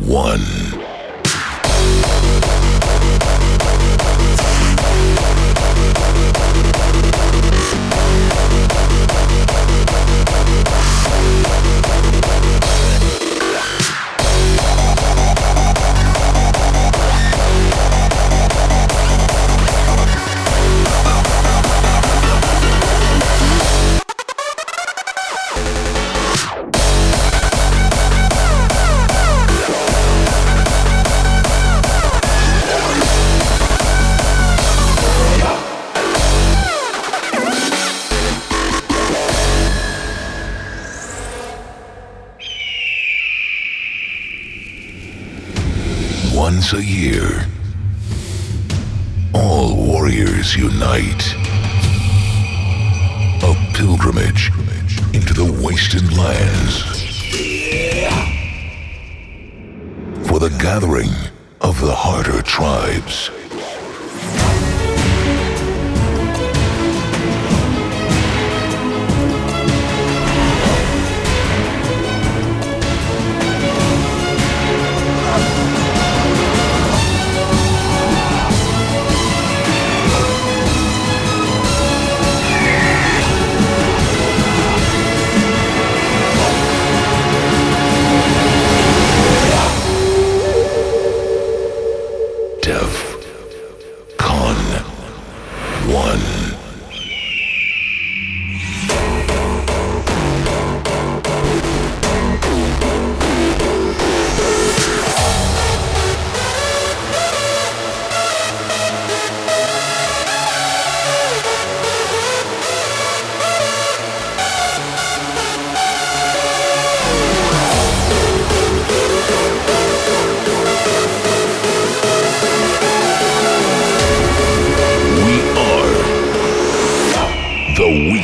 one,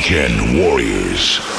Weekend Warriors.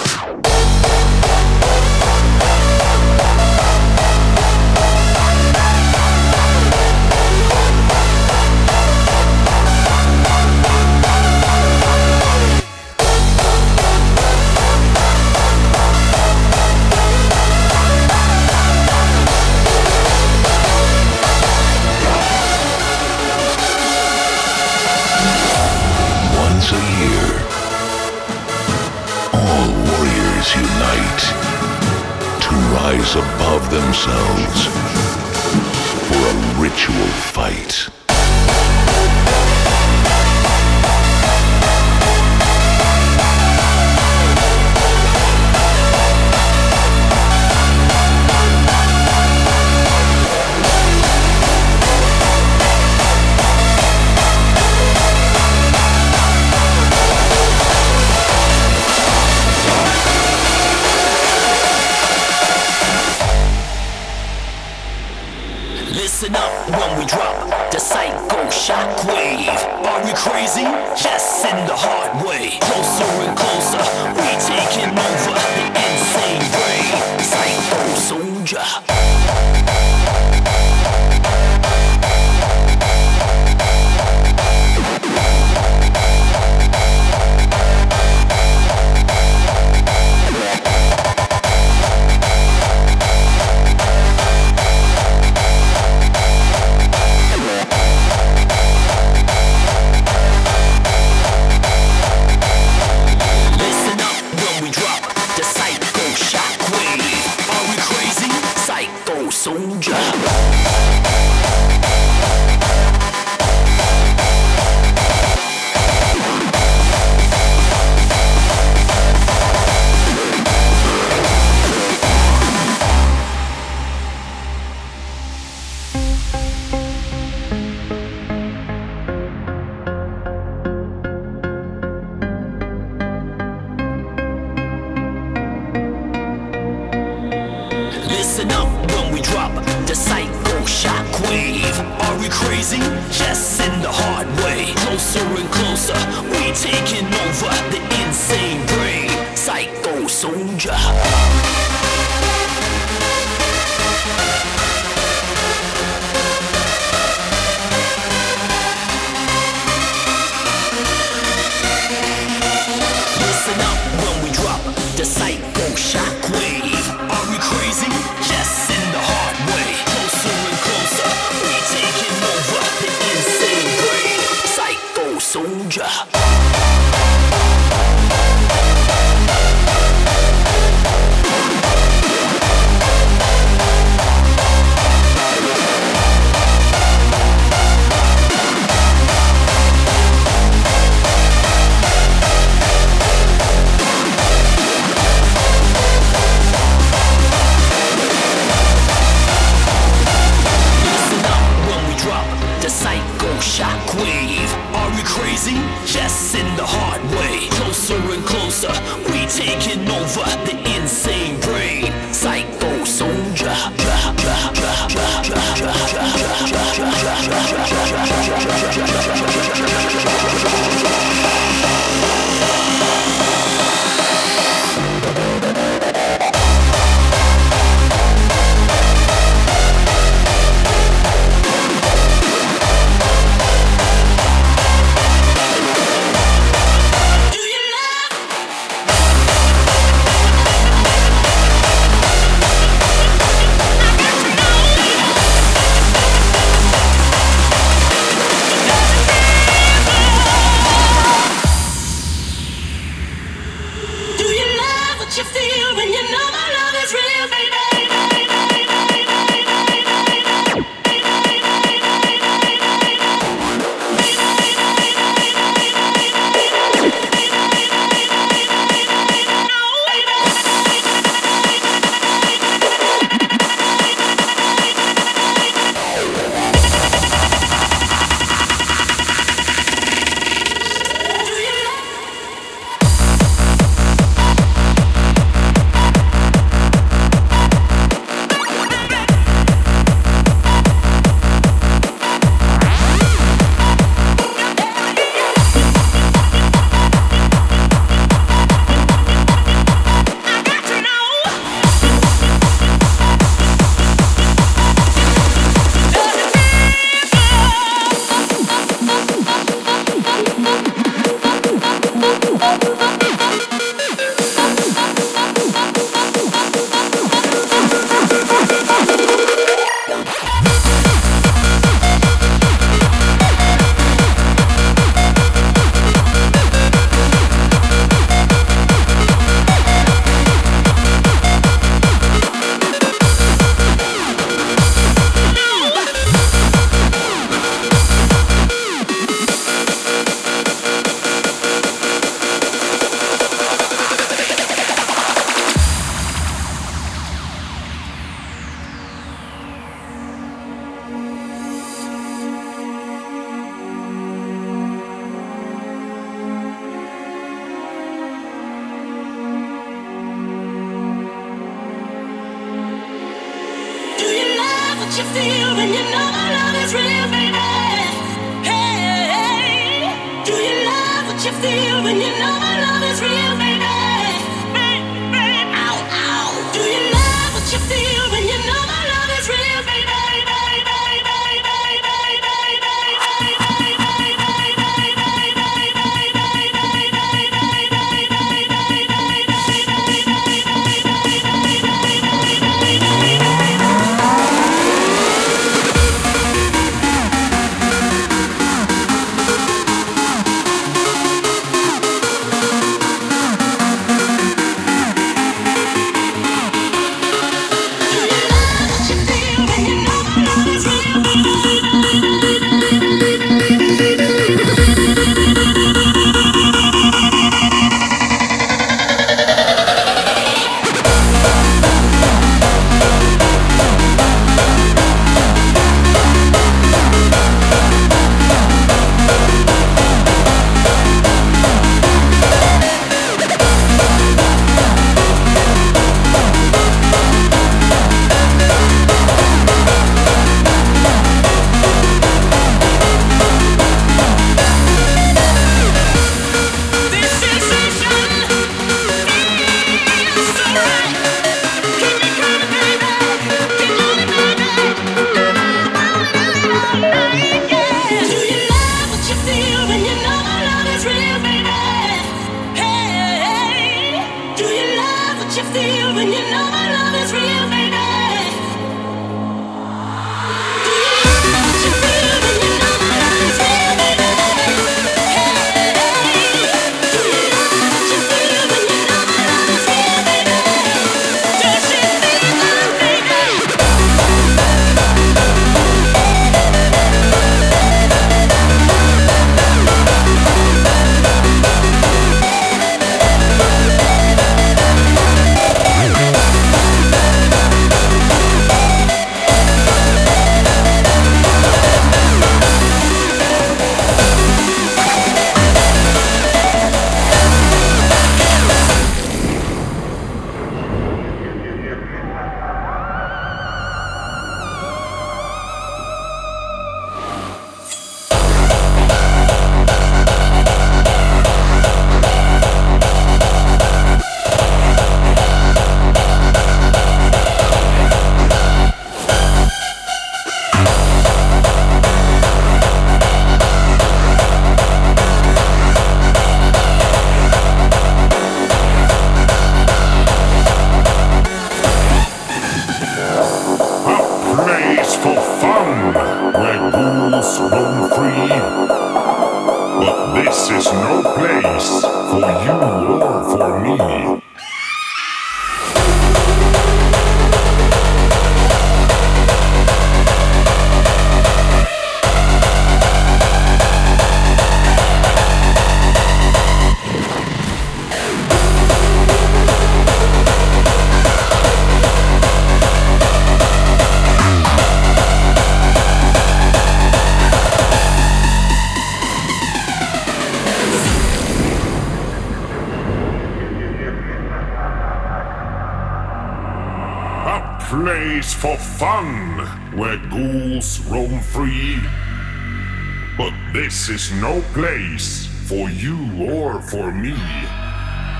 Is no place for you or for me.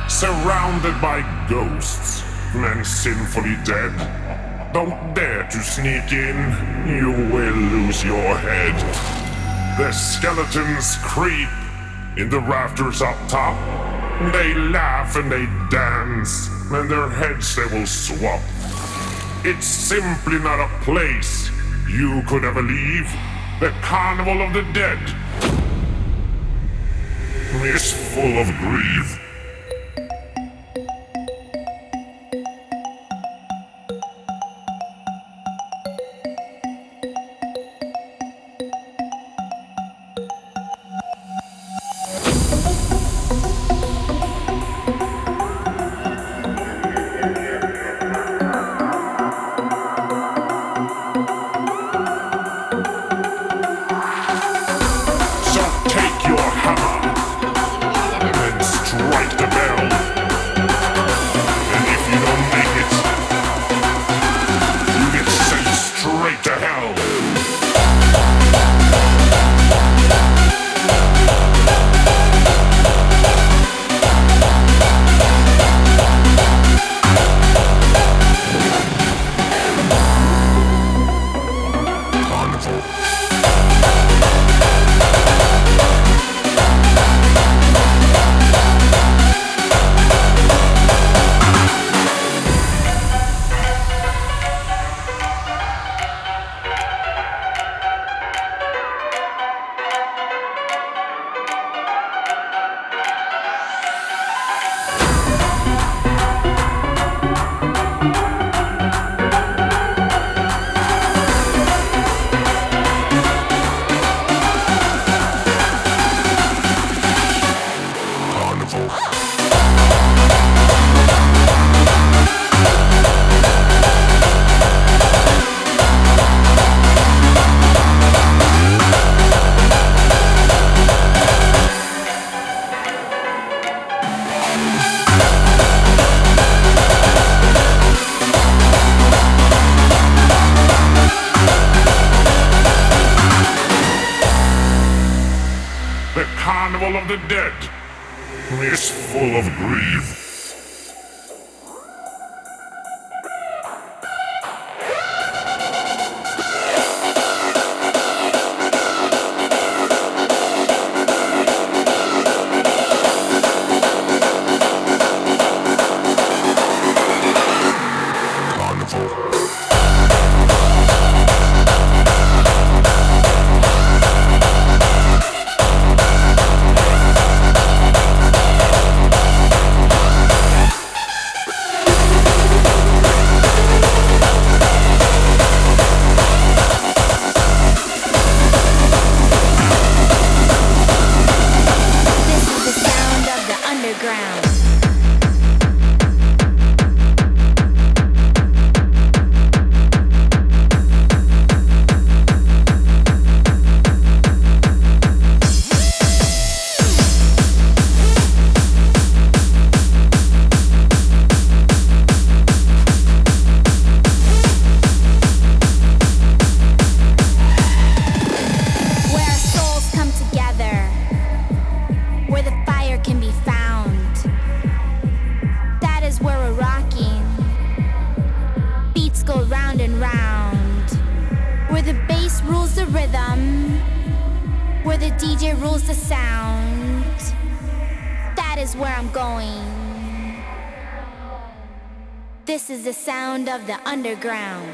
Surrounded by ghosts and sinfully dead. Don't dare to sneak in, you will lose your head. The skeletons creep in the rafters up top. They laugh and they dance, and their heads they will swap. It's simply not a place you could ever leave. The Carnival of the Dead is full of grief. Underground.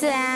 是啊。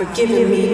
For giving me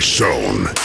Megabase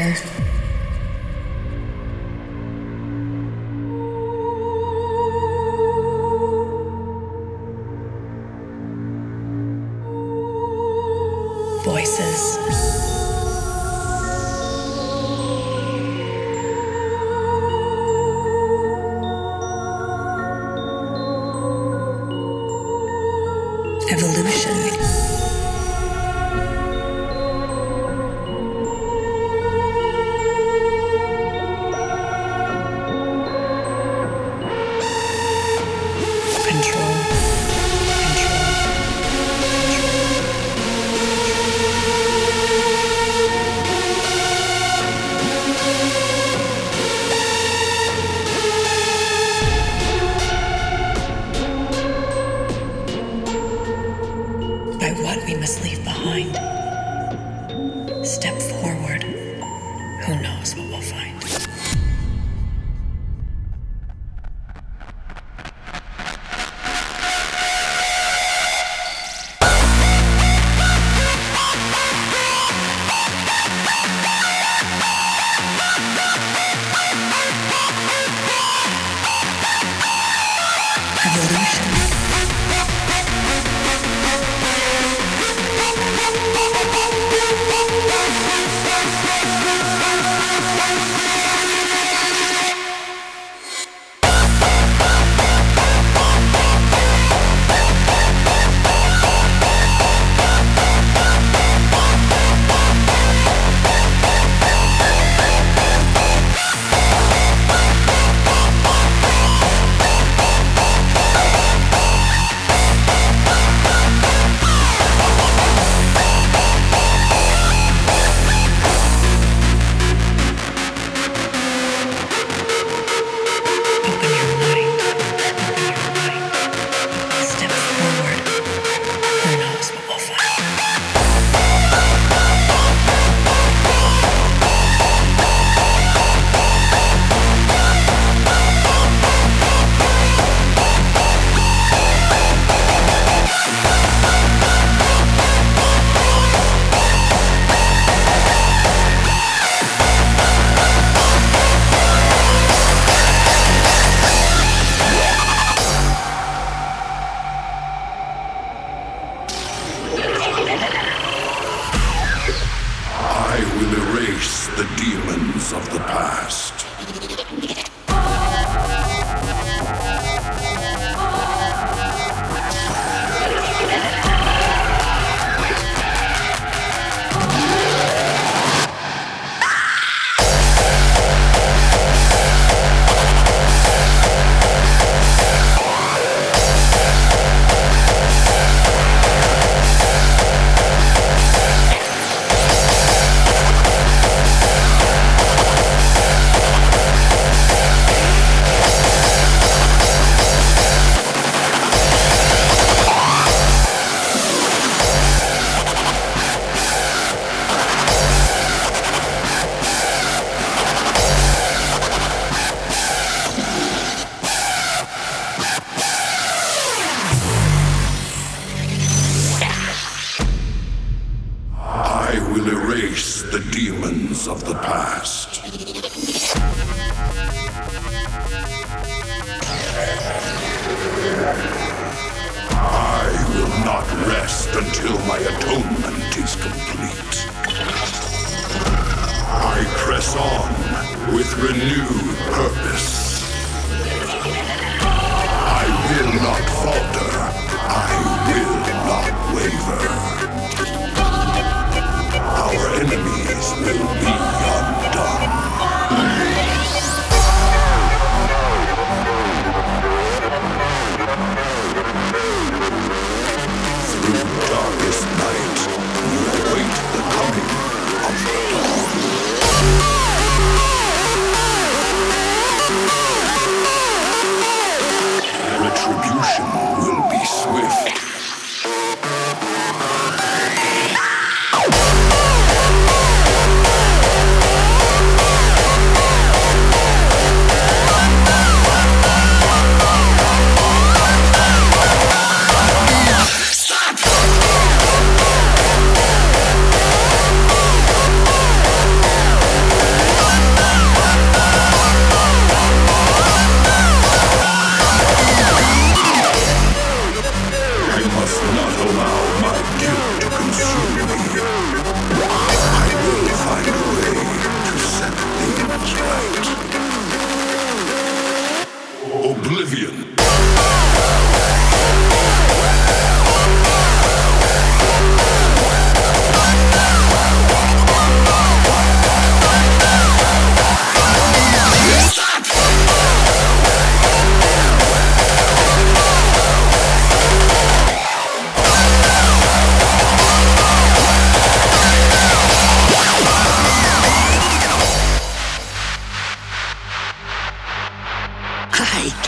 there. until my atonement is complete. I press on with renewed purpose. I will not falter. I will not waver. Our enemies will be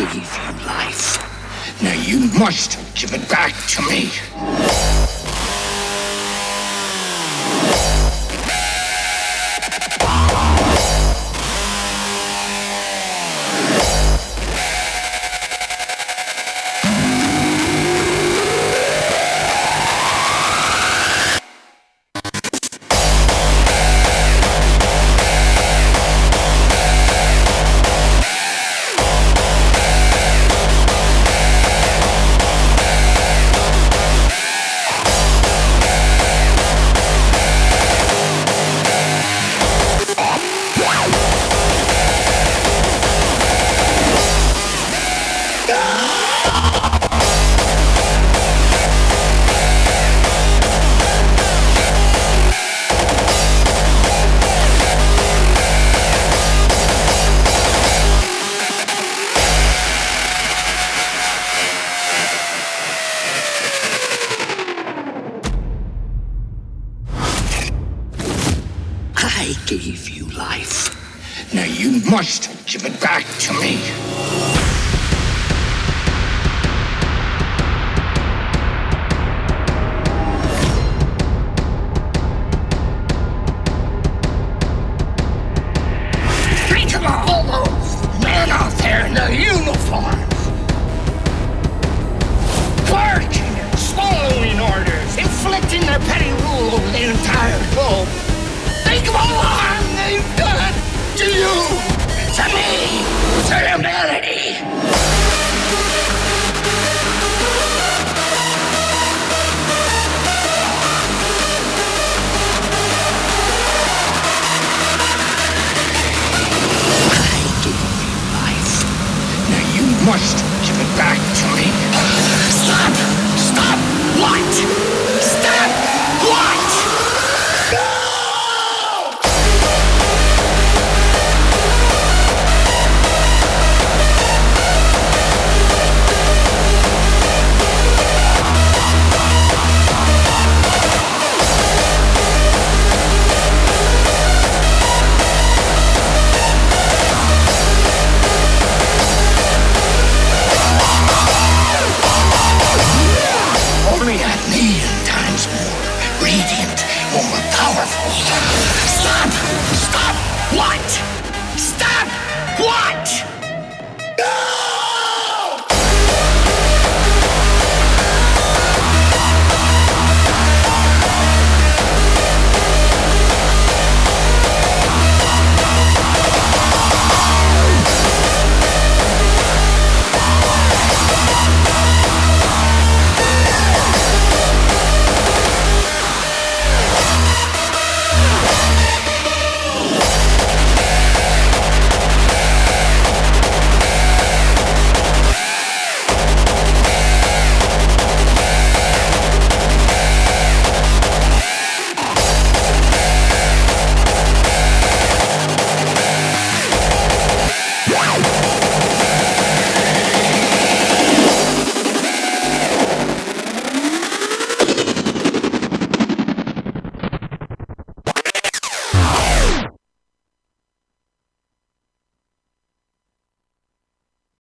gave you life. Now you must give it back to me.